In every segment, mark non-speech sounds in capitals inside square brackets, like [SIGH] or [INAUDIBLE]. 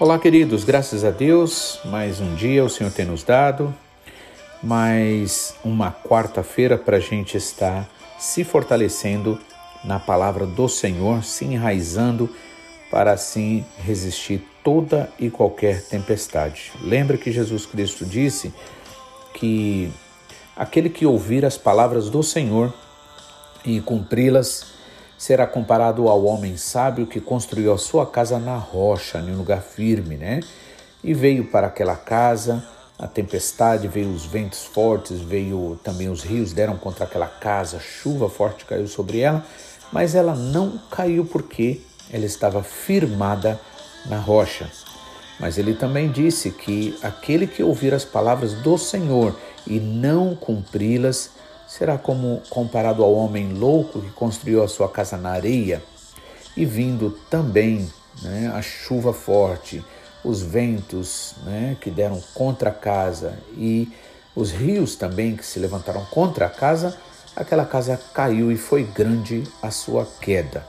Olá, queridos, graças a Deus, mais um dia o Senhor tem nos dado, mais uma quarta-feira para a gente estar se fortalecendo na palavra do Senhor, se enraizando para assim resistir toda e qualquer tempestade. Lembra que Jesus Cristo disse que aquele que ouvir as palavras do Senhor e cumpri-las será comparado ao homem sábio que construiu a sua casa na rocha, em um lugar firme, né? E veio para aquela casa a tempestade, veio os ventos fortes, veio também os rios deram contra aquela casa, chuva forte caiu sobre ela, mas ela não caiu porque ela estava firmada na rocha. Mas ele também disse que aquele que ouvir as palavras do Senhor e não cumpri-las será como comparado ao homem louco que construiu a sua casa na areia e vindo também né, a chuva forte, os ventos né, que deram contra a casa e os rios também que se levantaram contra a casa, aquela casa caiu e foi grande a sua queda.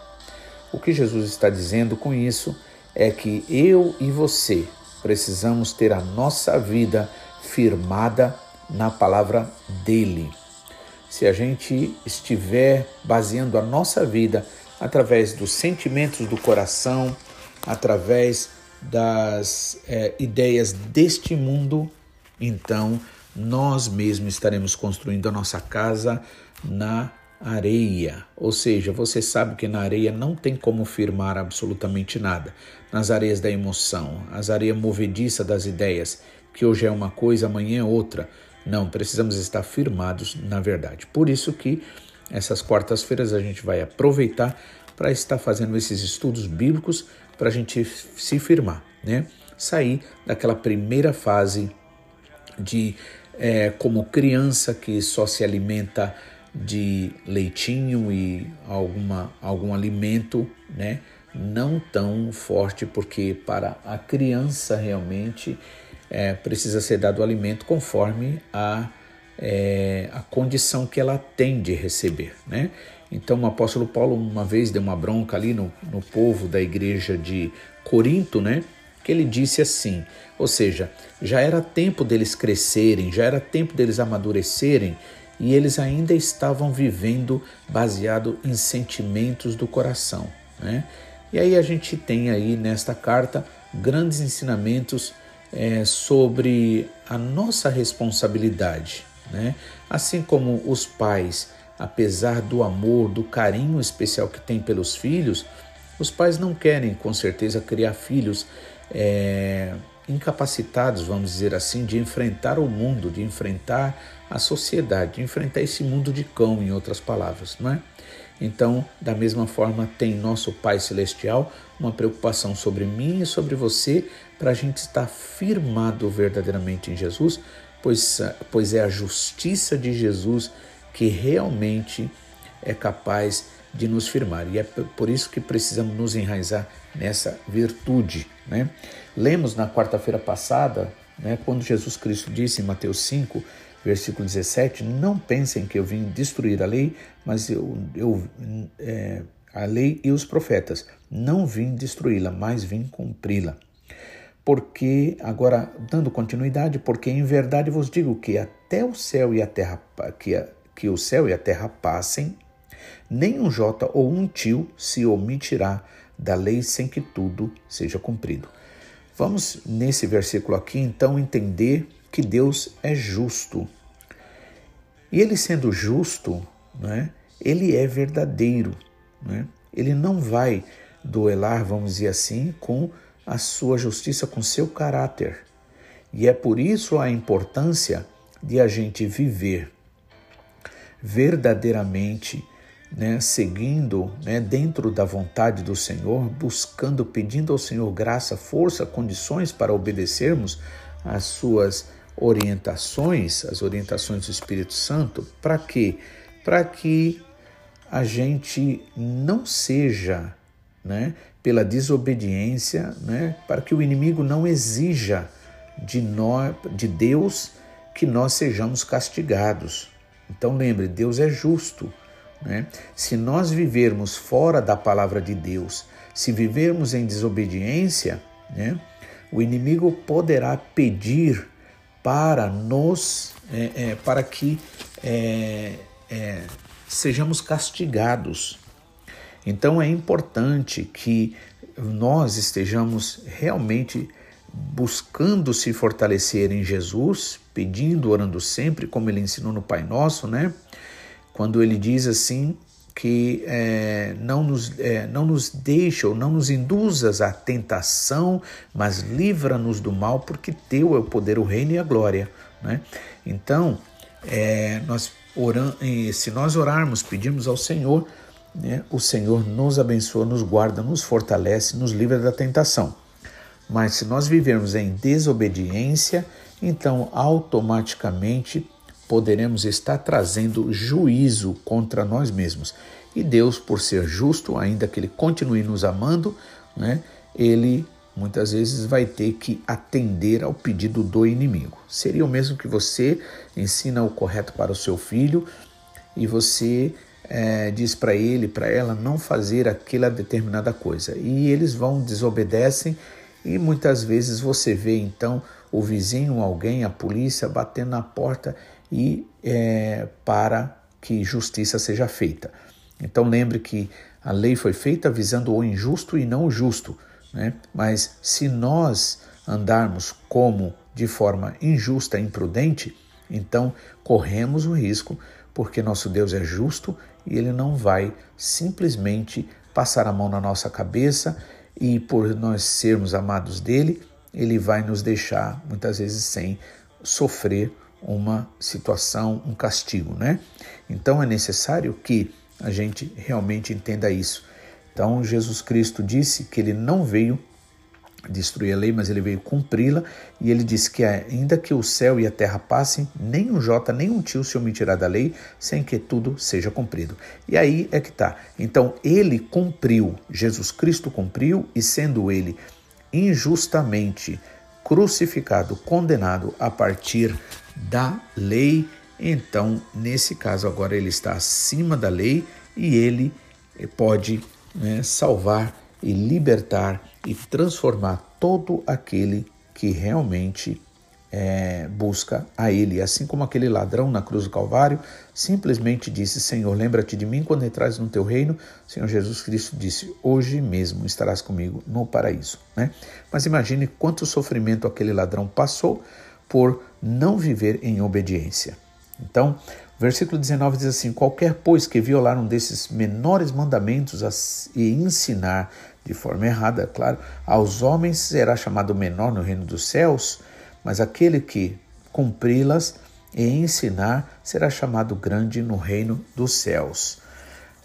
O que Jesus está dizendo com isso é que eu e você precisamos ter a nossa vida firmada na palavra dele se a gente estiver baseando a nossa vida através dos sentimentos do coração, através das é, ideias deste mundo, então nós mesmos estaremos construindo a nossa casa na areia. Ou seja, você sabe que na areia não tem como firmar absolutamente nada. Nas areias da emoção, as areias movediças das ideias, que hoje é uma coisa, amanhã é outra. Não, precisamos estar firmados na verdade. Por isso que essas quartas-feiras a gente vai aproveitar para estar fazendo esses estudos bíblicos para a gente se firmar, né? Sair daquela primeira fase de é, como criança que só se alimenta de leitinho e alguma, algum alimento, né? Não tão forte, porque para a criança realmente é, precisa ser dado o alimento conforme a, é, a condição que ela tem de receber. Né? Então, o apóstolo Paulo, uma vez, deu uma bronca ali no, no povo da igreja de Corinto, né? que ele disse assim: ou seja, já era tempo deles crescerem, já era tempo deles amadurecerem e eles ainda estavam vivendo baseado em sentimentos do coração. Né? E aí a gente tem aí nesta carta grandes ensinamentos é, sobre a nossa responsabilidade, né? Assim como os pais, apesar do amor, do carinho especial que têm pelos filhos, os pais não querem, com certeza, criar filhos é, incapacitados, vamos dizer assim, de enfrentar o mundo, de enfrentar a sociedade, de enfrentar esse mundo de cão, em outras palavras, não é? Então, da mesma forma, tem nosso Pai Celestial uma preocupação sobre mim e sobre você, para a gente estar firmado verdadeiramente em Jesus, pois, pois é a justiça de Jesus que realmente é capaz de nos firmar. E é por isso que precisamos nos enraizar nessa virtude. Né? Lemos na quarta-feira passada, né, quando Jesus Cristo disse em Mateus 5, versículo 17: Não pensem que eu vim destruir a lei, mas eu, eu é, a lei e os profetas. Não vim destruí-la, mas vim cumpri-la. Porque, agora, dando continuidade, porque em verdade vos digo que até o céu e a terra, que, que o céu e a terra passem, nem um jota ou um tio se omitirá da lei sem que tudo seja cumprido. Vamos, nesse versículo aqui, então, entender que Deus é justo. E ele sendo justo, né, ele é verdadeiro. Né? Ele não vai duelar, vamos dizer assim, com a sua justiça, com seu caráter. E é por isso a importância de a gente viver verdadeiramente, né, seguindo né, dentro da vontade do Senhor, buscando, pedindo ao Senhor graça, força, condições para obedecermos às suas orientações, as orientações do Espírito Santo, para quê? Para que a gente não seja, né, pela desobediência, né, para que o inimigo não exija de nós, de Deus, que nós sejamos castigados. Então lembre, Deus é justo. Né? Se nós vivermos fora da palavra de Deus, se vivermos em desobediência, né, o inimigo poderá pedir para nos, é, é, para que é, é, sejamos castigados. Então é importante que nós estejamos realmente buscando se fortalecer em Jesus, pedindo, orando sempre, como ele ensinou no Pai Nosso, né? Quando ele diz assim que é, não, nos, é, não nos deixa ou não nos induzas à tentação, mas livra-nos do mal, porque teu é o poder, o reino e a glória, né? Então, é, nós oram, se nós orarmos, pedirmos ao Senhor, né, o Senhor nos abençoa, nos guarda, nos fortalece, nos livra da tentação. Mas se nós vivermos em desobediência, então automaticamente poderemos estar trazendo juízo contra nós mesmos. E Deus, por ser justo, ainda que Ele continue nos amando, né, Ele muitas vezes vai ter que atender ao pedido do inimigo. Seria o mesmo que você ensina o correto para o seu filho e você é, diz para ele, para ela não fazer aquela determinada coisa. E eles vão, desobedecem e muitas vezes você vê então o vizinho, alguém, a polícia batendo na porta e é, para que justiça seja feita. Então lembre que a lei foi feita visando o injusto e não o justo, né? Mas se nós andarmos como de forma injusta imprudente, então corremos o risco, porque nosso Deus é justo e ele não vai simplesmente passar a mão na nossa cabeça e por nós sermos amados dele, ele vai nos deixar muitas vezes sem sofrer uma situação, um castigo, né? Então é necessário que a gente realmente entenda isso. Então Jesus Cristo disse que ele não veio destruir a lei, mas ele veio cumpri-la, e ele disse que ainda que o céu e a terra passem, nem um jota, nem um tio se omitirá da lei, sem que tudo seja cumprido. E aí é que está. Então ele cumpriu, Jesus Cristo cumpriu, e sendo ele injustamente crucificado, condenado a partir da lei, então nesse caso agora ele está acima da lei e ele pode né, salvar e libertar e transformar todo aquele que realmente é, busca a Ele. Assim como aquele ladrão na cruz do Calvário simplesmente disse: Senhor, lembra-te de mim quando entras no teu reino. Senhor Jesus Cristo disse: Hoje mesmo estarás comigo no paraíso. Né? Mas imagine quanto sofrimento aquele ladrão passou por não viver em obediência. Então, versículo 19 diz assim: Qualquer, pois, que violar um desses menores mandamentos e ensinar de forma errada, claro, aos homens será chamado menor no reino dos céus, mas aquele que cumpri-las e ensinar será chamado grande no reino dos céus.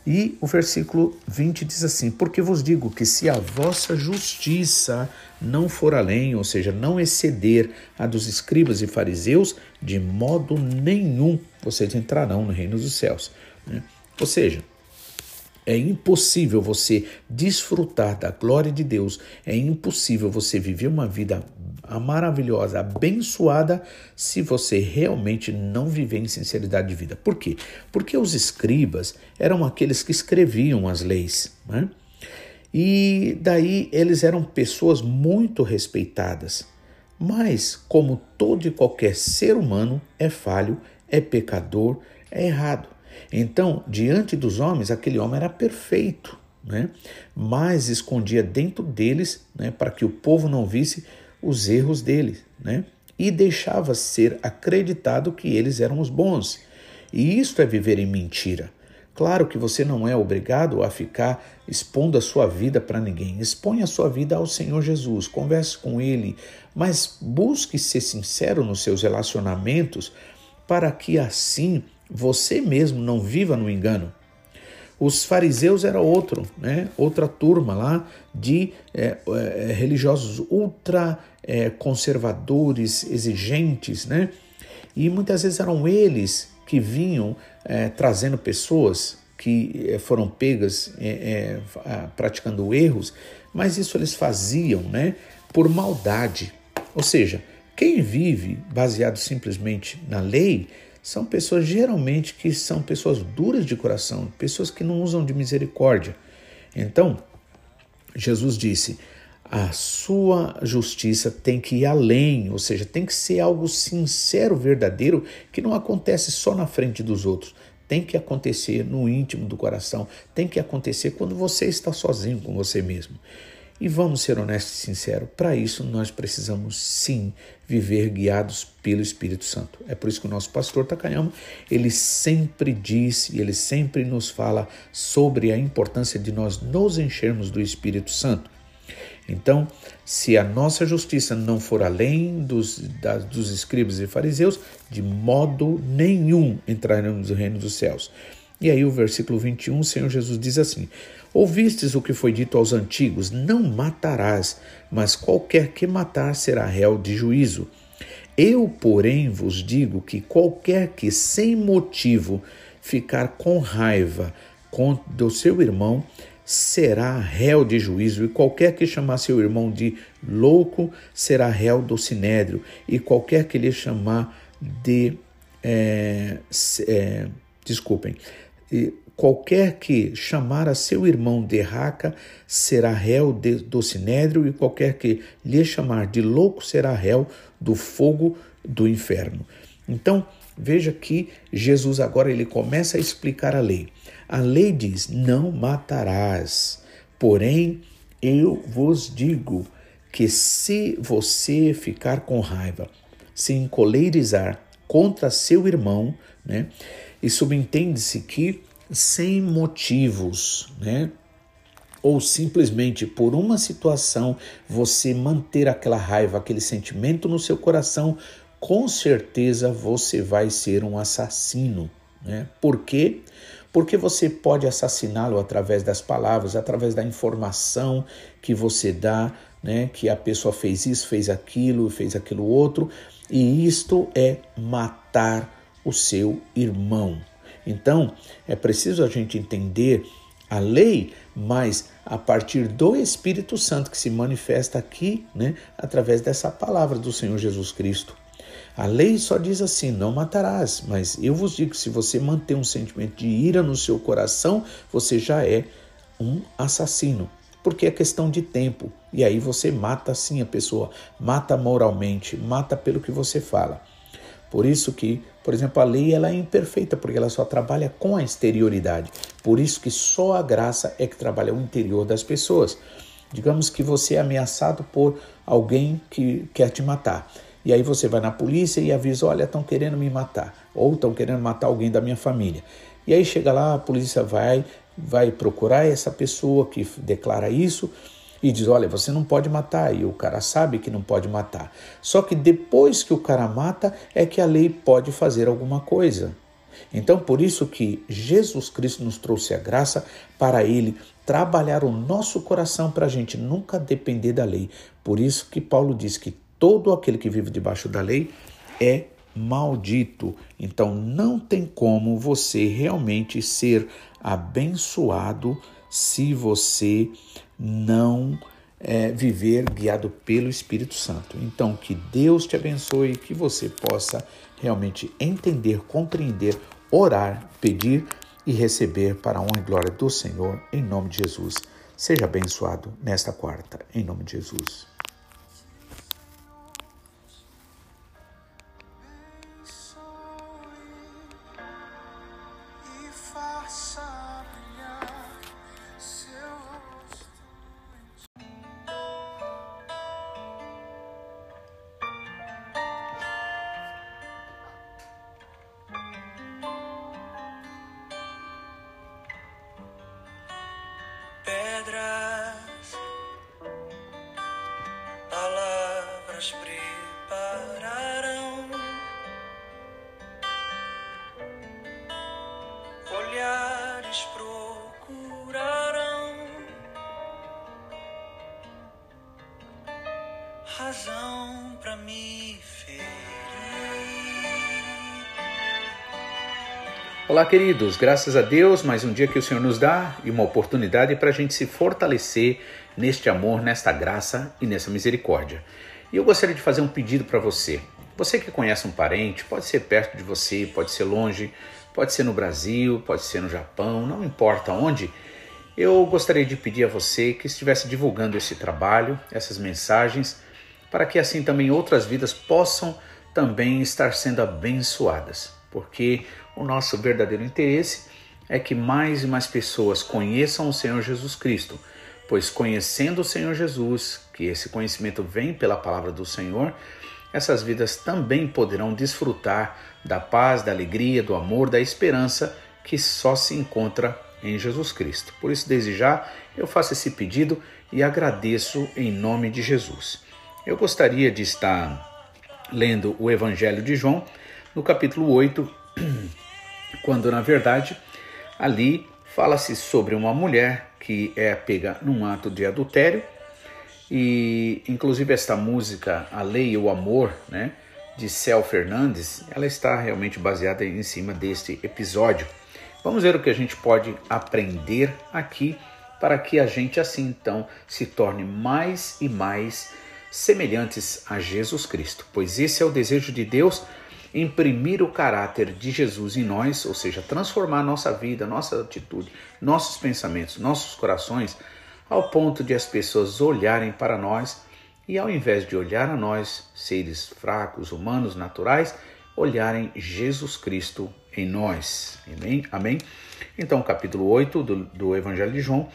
E o versículo 20 diz assim: Porque vos digo que se a vossa justiça não for além, ou seja, não exceder a dos escribas e fariseus, de modo nenhum vocês entrarão no reino dos céus. Né? Ou seja, é impossível você desfrutar da glória de Deus, é impossível você viver uma vida maravilhosa, abençoada, se você realmente não viver em sinceridade de vida. Por quê? Porque os escribas eram aqueles que escreviam as leis, né? E daí eles eram pessoas muito respeitadas. Mas, como todo e qualquer ser humano, é falho, é pecador, é errado. Então, diante dos homens, aquele homem era perfeito, né? mas escondia dentro deles, né, para que o povo não visse os erros deles, né? e deixava ser acreditado que eles eram os bons. E isto é viver em mentira. Claro que você não é obrigado a ficar expondo a sua vida para ninguém. Expõe a sua vida ao Senhor Jesus, converse com Ele, mas busque ser sincero nos seus relacionamentos para que assim você mesmo não viva no engano. Os fariseus era outro, né? outra turma lá de é, é, religiosos ultra é, conservadores, exigentes, né? E muitas vezes eram eles que vinham é, trazendo pessoas que é, foram pegas é, praticando erros, mas isso eles faziam, né? Por maldade. Ou seja, quem vive baseado simplesmente na lei são pessoas geralmente que são pessoas duras de coração, pessoas que não usam de misericórdia. Então, Jesus disse: a sua justiça tem que ir além, ou seja, tem que ser algo sincero, verdadeiro, que não acontece só na frente dos outros. Tem que acontecer no íntimo do coração, tem que acontecer quando você está sozinho com você mesmo. E vamos ser honestos e sinceros, para isso nós precisamos sim viver guiados pelo Espírito Santo. É por isso que o nosso pastor Takayama, ele sempre diz e ele sempre nos fala sobre a importância de nós nos enchermos do Espírito Santo. Então, se a nossa justiça não for além dos, da, dos escribas e fariseus, de modo nenhum entraremos no reino dos céus. E aí o versículo 21, o Senhor Jesus diz assim: Ouvistes o que foi dito aos antigos: Não matarás, mas qualquer que matar será réu de juízo. Eu, porém, vos digo que qualquer que sem motivo ficar com raiva do seu irmão será réu de juízo, e qualquer que chamar seu irmão de louco será réu do sinédrio, e qualquer que lhe chamar de. É, é, desculpem. E, Qualquer que chamar a seu irmão de raca será réu de, do sinédrio, e qualquer que lhe chamar de louco será réu do fogo do inferno. Então, veja que Jesus agora ele começa a explicar a lei. A lei diz: não matarás. Porém, eu vos digo que se você ficar com raiva, se encoleirizar contra seu irmão, né? E subentende-se que sem motivos, né? Ou simplesmente por uma situação você manter aquela raiva, aquele sentimento no seu coração, com certeza você vai ser um assassino, né? Por quê? Porque você pode assassiná-lo através das palavras, através da informação que você dá, né? Que a pessoa fez isso, fez aquilo, fez aquilo outro, e isto é matar o seu irmão, então, é preciso a gente entender a lei, mas a partir do Espírito Santo que se manifesta aqui, né, através dessa palavra do Senhor Jesus Cristo. A lei só diz assim: não matarás, mas eu vos digo: se você manter um sentimento de ira no seu coração, você já é um assassino, porque é questão de tempo. E aí você mata sim a pessoa, mata moralmente, mata pelo que você fala. Por isso que, por exemplo, a lei ela é imperfeita, porque ela só trabalha com a exterioridade. Por isso que só a graça é que trabalha o interior das pessoas. Digamos que você é ameaçado por alguém que quer te matar. E aí você vai na polícia e avisa, olha, estão querendo me matar. Ou estão querendo matar alguém da minha família. E aí chega lá, a polícia vai, vai procurar essa pessoa que declara isso e diz: Olha, você não pode matar. E o cara sabe que não pode matar. Só que depois que o cara mata, é que a lei pode fazer alguma coisa. Então, por isso que Jesus Cristo nos trouxe a graça para Ele trabalhar o nosso coração para a gente nunca depender da lei. Por isso que Paulo diz que todo aquele que vive debaixo da lei é maldito. Então, não tem como você realmente ser abençoado se você não é, viver guiado pelo Espírito Santo. Então, que Deus te abençoe, que você possa realmente entender, compreender, orar, pedir e receber para a honra e glória do Senhor, em nome de Jesus. Seja abençoado nesta quarta, em nome de Jesus. Olá, queridos, graças a Deus, mais um dia que o Senhor nos dá e uma oportunidade para a gente se fortalecer neste amor, nesta graça e nessa misericórdia. E eu gostaria de fazer um pedido para você. Você que conhece um parente, pode ser perto de você, pode ser longe, pode ser no Brasil, pode ser no Japão, não importa onde eu gostaria de pedir a você que estivesse divulgando esse trabalho, essas mensagens, para que assim também outras vidas possam também estar sendo abençoadas, porque o nosso verdadeiro interesse é que mais e mais pessoas conheçam o Senhor Jesus Cristo, pois conhecendo o Senhor Jesus, que esse conhecimento vem pela palavra do Senhor, essas vidas também poderão desfrutar da paz, da alegria, do amor, da esperança que só se encontra em Jesus Cristo. Por isso, desde já, eu faço esse pedido e agradeço em nome de Jesus. Eu gostaria de estar lendo o Evangelho de João, no capítulo 8, [CLEARS THROAT] quando na verdade ali fala-se sobre uma mulher que é pega num ato de adultério e inclusive esta música A Lei e o Amor, né, de Cel Fernandes, ela está realmente baseada em cima deste episódio. Vamos ver o que a gente pode aprender aqui para que a gente assim então se torne mais e mais semelhantes a Jesus Cristo, pois esse é o desejo de Deus imprimir o caráter de Jesus em nós, ou seja, transformar nossa vida, nossa atitude, nossos pensamentos, nossos corações ao ponto de as pessoas olharem para nós e, ao invés de olhar a nós, seres fracos, humanos, naturais, olharem Jesus Cristo em nós. Amém? Amém? Então, capítulo 8 do, do Evangelho de João,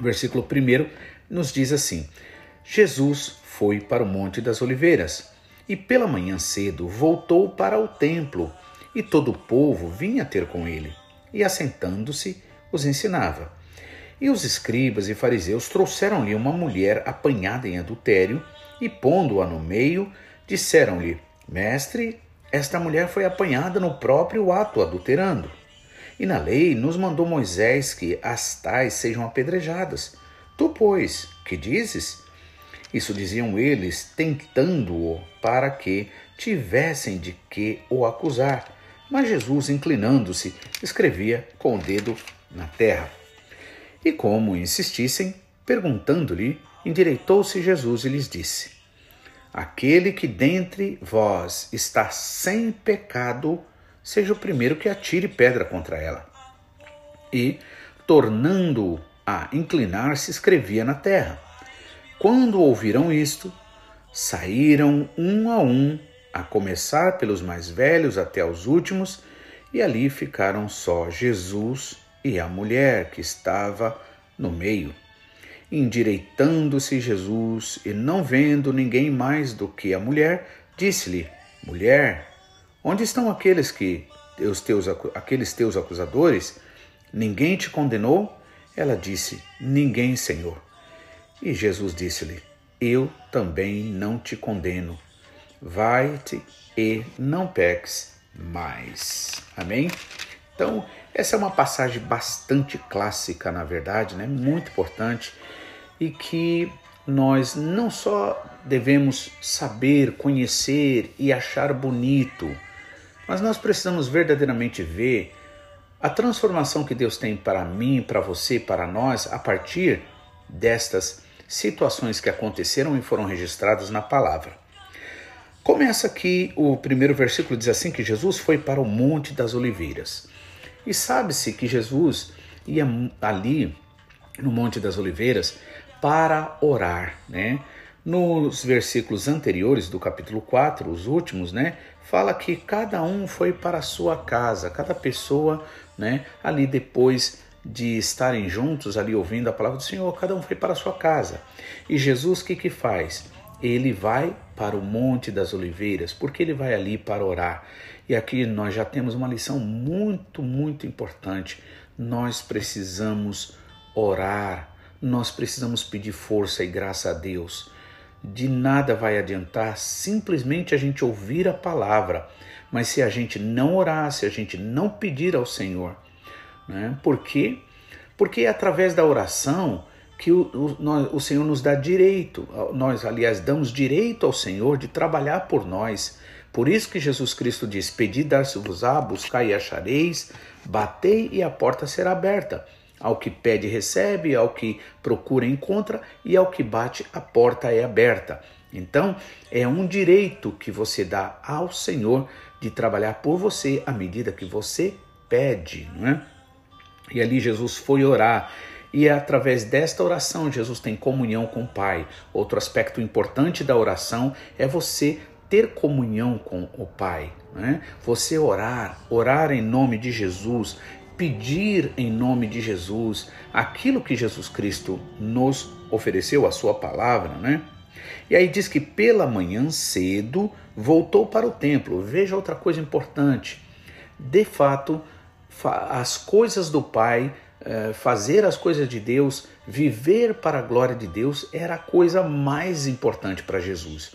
versículo 1, nos diz assim: Jesus foi para o Monte das Oliveiras e pela manhã cedo voltou para o templo, e todo o povo vinha ter com ele, e assentando-se, os ensinava. E os escribas e fariseus trouxeram-lhe uma mulher apanhada em adultério, e pondo-a no meio, disseram-lhe: Mestre, esta mulher foi apanhada no próprio ato adulterando. E na lei nos mandou Moisés que as tais sejam apedrejadas. Tu, pois, que dizes? Isso diziam eles, tentando-o para que tivessem de que o acusar. Mas Jesus, inclinando-se, escrevia com o dedo na terra. E como insistissem, perguntando-lhe, endireitou-se Jesus e lhes disse: Aquele que dentre vós está sem pecado, seja o primeiro que atire pedra contra ela. E, tornando-o a inclinar-se, escrevia na terra. Quando ouviram isto, saíram um a um, a começar pelos mais velhos até os últimos, e ali ficaram só Jesus e a mulher que estava no meio. Endireitando-se Jesus e não vendo ninguém mais do que a mulher, disse-lhe: Mulher, onde estão aqueles que os teus aqueles teus acusadores? Ninguém te condenou? Ela disse: Ninguém, Senhor. E Jesus disse-lhe: Eu também não te condeno. Vai-te e não peques mais. Amém? Então, essa é uma passagem bastante clássica, na verdade, né? muito importante, e que nós não só devemos saber, conhecer e achar bonito, mas nós precisamos verdadeiramente ver a transformação que Deus tem para mim, para você, para nós, a partir destas situações que aconteceram e foram registradas na palavra. Começa aqui o primeiro versículo diz assim que Jesus foi para o Monte das Oliveiras. E sabe-se que Jesus ia ali no Monte das Oliveiras para orar, né? Nos versículos anteriores do capítulo 4, os últimos, né, fala que cada um foi para a sua casa, cada pessoa, né, ali depois de estarem juntos ali ouvindo a palavra do Senhor, cada um foi para a sua casa. E Jesus o que que faz? Ele vai para o Monte das Oliveiras, porque ele vai ali para orar. E aqui nós já temos uma lição muito, muito importante. Nós precisamos orar, nós precisamos pedir força e graça a Deus. De nada vai adiantar simplesmente a gente ouvir a palavra, mas se a gente não orar, se a gente não pedir ao Senhor, né? Por quê? Porque é através da oração que o, o, nós, o Senhor nos dá direito, nós, aliás, damos direito ao Senhor de trabalhar por nós, por isso que Jesus Cristo diz: Pedi, dar-se-vos-á, buscai e achareis, batei e a porta será aberta. Ao que pede, recebe, ao que procura, encontra, e ao que bate, a porta é aberta. Então, é um direito que você dá ao Senhor de trabalhar por você à medida que você pede, não é? E ali Jesus foi orar E é através desta oração Jesus tem comunhão com o Pai. Outro aspecto importante da oração é você ter comunhão com o Pai. Né? Você orar, orar em nome de Jesus, pedir em nome de Jesus aquilo que Jesus Cristo nos ofereceu, a sua palavra, né? E aí diz que pela manhã cedo voltou para o templo. Veja outra coisa importante. De fato, as coisas do Pai, eh, fazer as coisas de Deus, viver para a glória de Deus era a coisa mais importante para Jesus.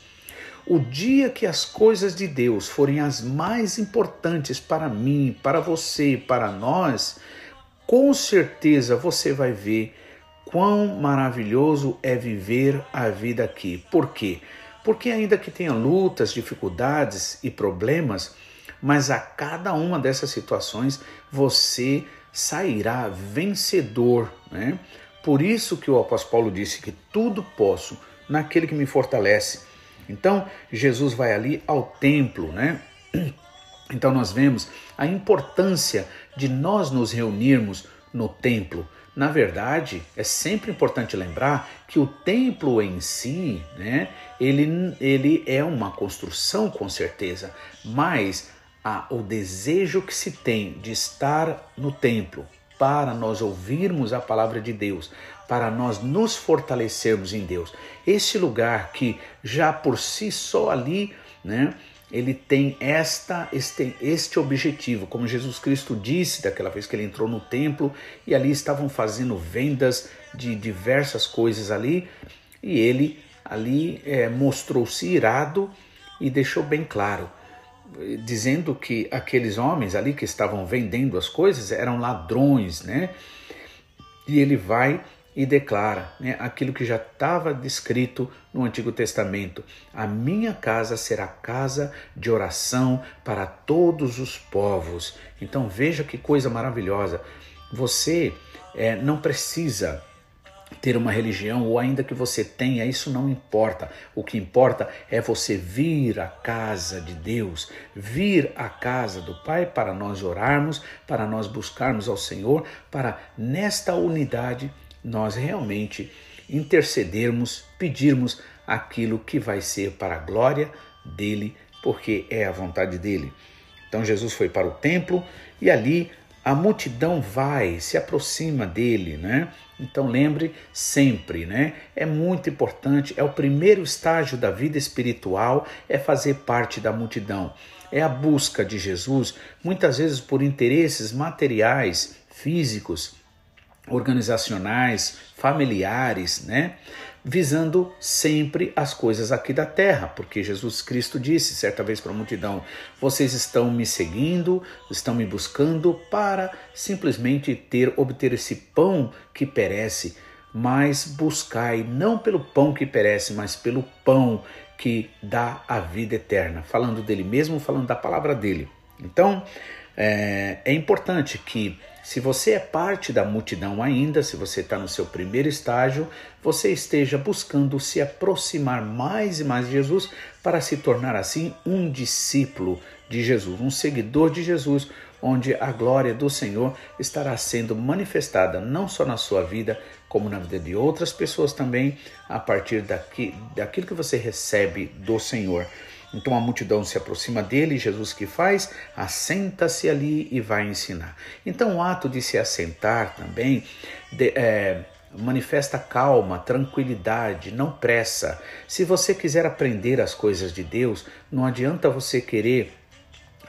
O dia que as coisas de Deus forem as mais importantes para mim, para você, para nós, com certeza você vai ver quão maravilhoso é viver a vida aqui. Por quê? Porque ainda que tenha lutas, dificuldades e problemas, mas a cada uma dessas situações você sairá vencedor, né? Por isso que o apóstolo Paulo disse que tudo posso naquele que me fortalece. Então, Jesus vai ali ao templo, né? Então nós vemos a importância de nós nos reunirmos no templo. Na verdade, é sempre importante lembrar que o templo em si, né, ele, ele é uma construção com certeza, mas a, o desejo que se tem de estar no templo para nós ouvirmos a palavra de Deus, para nós nos fortalecermos em Deus. Esse lugar que já por si só ali, né, ele tem esta este, este objetivo, como Jesus Cristo disse daquela vez que ele entrou no templo e ali estavam fazendo vendas de diversas coisas ali, e ele ali é, mostrou-se irado e deixou bem claro, dizendo que aqueles homens ali que estavam vendendo as coisas eram ladrões, né? E ele vai e declara né, aquilo que já estava descrito no Antigo Testamento: A minha casa será casa de oração para todos os povos. Então veja que coisa maravilhosa. Você é, não precisa ter uma religião ou ainda que você tenha, isso não importa. O que importa é você vir à casa de Deus, vir à casa do Pai para nós orarmos, para nós buscarmos ao Senhor, para nesta unidade nós realmente intercedermos, pedirmos aquilo que vai ser para a glória dele, porque é a vontade dele. Então Jesus foi para o templo e ali a multidão vai, se aproxima dele, né? Então lembre sempre, né? É muito importante, é o primeiro estágio da vida espiritual, é fazer parte da multidão. É a busca de Jesus, muitas vezes por interesses materiais, físicos, organizacionais, familiares, né? Visando sempre as coisas aqui da terra, porque Jesus Cristo disse certa vez para a multidão: Vocês estão me seguindo, estão me buscando para simplesmente ter, obter esse pão que perece, mas buscai não pelo pão que perece, mas pelo pão que dá a vida eterna. Falando dele mesmo, falando da palavra dele. Então, é, é importante que se você é parte da multidão ainda, se você está no seu primeiro estágio, você esteja buscando se aproximar mais e mais de Jesus para se tornar assim um discípulo de Jesus, um seguidor de Jesus, onde a glória do Senhor estará sendo manifestada não só na sua vida, como na vida de outras pessoas também, a partir daqui, daquilo que você recebe do Senhor. Então a multidão se aproxima dele, Jesus que faz? Assenta-se ali e vai ensinar. Então o ato de se assentar também de, é, manifesta calma, tranquilidade, não pressa. Se você quiser aprender as coisas de Deus, não adianta você querer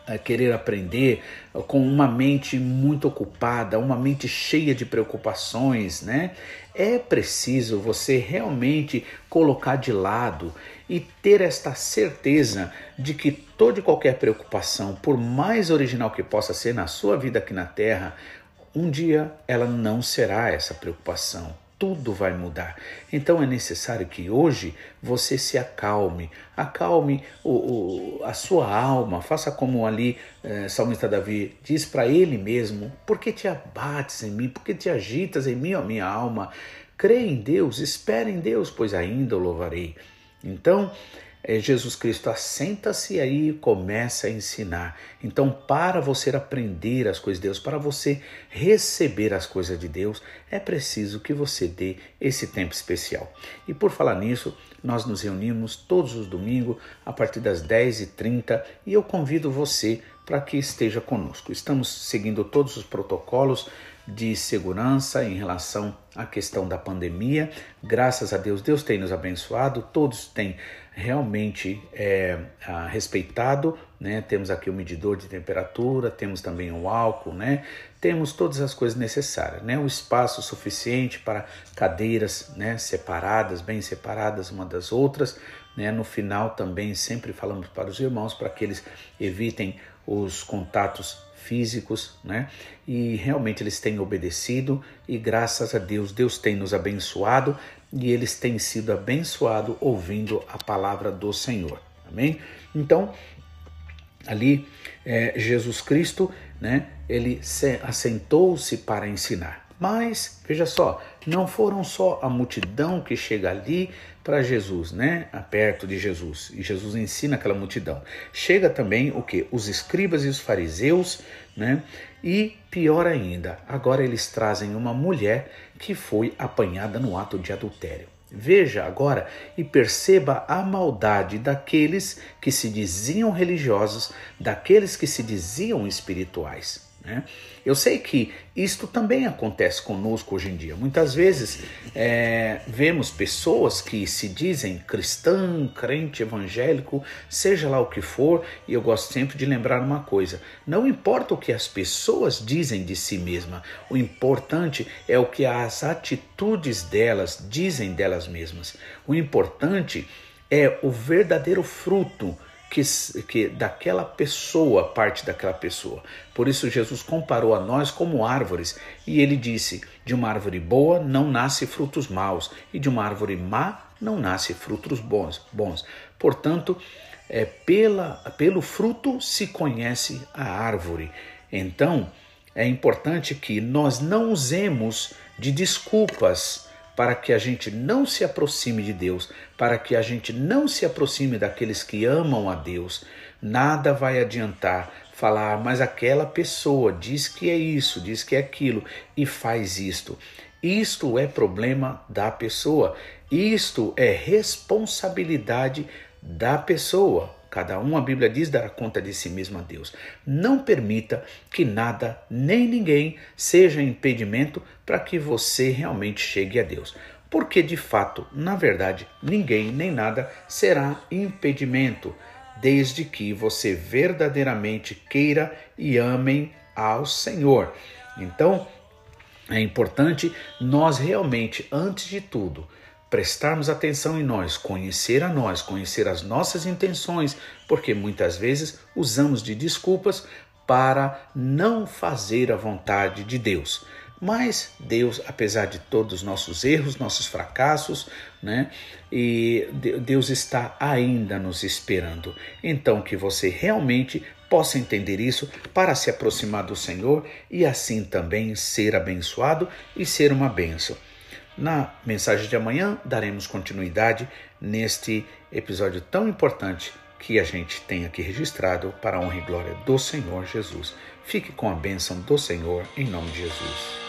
é, querer aprender com uma mente muito ocupada, uma mente cheia de preocupações, né? É preciso você realmente colocar de lado e ter esta certeza de que toda e qualquer preocupação, por mais original que possa ser na sua vida aqui na Terra, um dia ela não será essa preocupação tudo vai mudar. Então é necessário que hoje você se acalme, acalme o, o a sua alma, faça como ali eh, Salmista Davi diz para ele mesmo: Por que te abates em mim? Por que te agitas em mim, ó minha alma? Crê em Deus, espere em Deus, pois ainda o louvarei. Então, é, Jesus Cristo assenta-se aí e começa a ensinar. Então, para você aprender as coisas de Deus, para você receber as coisas de Deus, é preciso que você dê esse tempo especial. E por falar nisso, nós nos reunimos todos os domingos a partir das 10h30 e eu convido você para que esteja conosco. Estamos seguindo todos os protocolos de segurança em relação à questão da pandemia. Graças a Deus, Deus tem nos abençoado, todos têm realmente é, respeitado, né? Temos aqui o medidor de temperatura, temos também o álcool, né? Temos todas as coisas necessárias, né? O espaço suficiente para cadeiras, né? Separadas, bem separadas uma das outras, né? No final também sempre falamos para os irmãos para que eles evitem os contatos físicos, né? E realmente eles têm obedecido e graças a Deus, Deus tem nos abençoado e eles têm sido abençoados ouvindo a palavra do Senhor. Amém? Então, ali é, Jesus Cristo, né? Ele assentou-se para ensinar. Mas, veja só, não foram só a multidão que chega ali para Jesus, né? Perto de Jesus. E Jesus ensina aquela multidão. Chega também o que? Os escribas e os fariseus, né? E pior ainda, agora eles trazem uma mulher que foi apanhada no ato de adultério. Veja agora e perceba a maldade daqueles que se diziam religiosos, daqueles que se diziam espirituais. Né? Eu sei que isto também acontece conosco hoje em dia. Muitas vezes é, vemos pessoas que se dizem cristão, crente, evangélico, seja lá o que for, e eu gosto sempre de lembrar uma coisa: não importa o que as pessoas dizem de si mesma, o importante é o que as atitudes delas dizem delas mesmas. O importante é o verdadeiro fruto que, que daquela pessoa, parte daquela pessoa. Por isso Jesus comparou a nós como árvores e ele disse: de uma árvore boa não nasce frutos maus e de uma árvore má não nasce frutos bons. bons. Portanto, é pela, pelo fruto se conhece a árvore. Então, é importante que nós não usemos de desculpas para que a gente não se aproxime de Deus, para que a gente não se aproxime daqueles que amam a Deus. Nada vai adiantar falar, mas aquela pessoa diz que é isso, diz que é aquilo e faz isto. Isto é problema da pessoa, isto é responsabilidade da pessoa. Cada um, a Bíblia diz, dará conta de si mesmo a Deus. Não permita que nada nem ninguém seja impedimento para que você realmente chegue a Deus. Porque de fato, na verdade, ninguém nem nada será impedimento, desde que você verdadeiramente queira e amem ao Senhor. Então, é importante nós realmente, antes de tudo, prestarmos atenção em nós, conhecer a nós, conhecer as nossas intenções, porque muitas vezes usamos de desculpas para não fazer a vontade de Deus. Mas Deus, apesar de todos os nossos erros, nossos fracassos, né? E Deus está ainda nos esperando. Então que você realmente possa entender isso para se aproximar do Senhor e assim também ser abençoado e ser uma bênção. Na mensagem de amanhã, daremos continuidade neste episódio tão importante que a gente tem aqui registrado para a honra e glória do Senhor Jesus. Fique com a bênção do Senhor em nome de Jesus.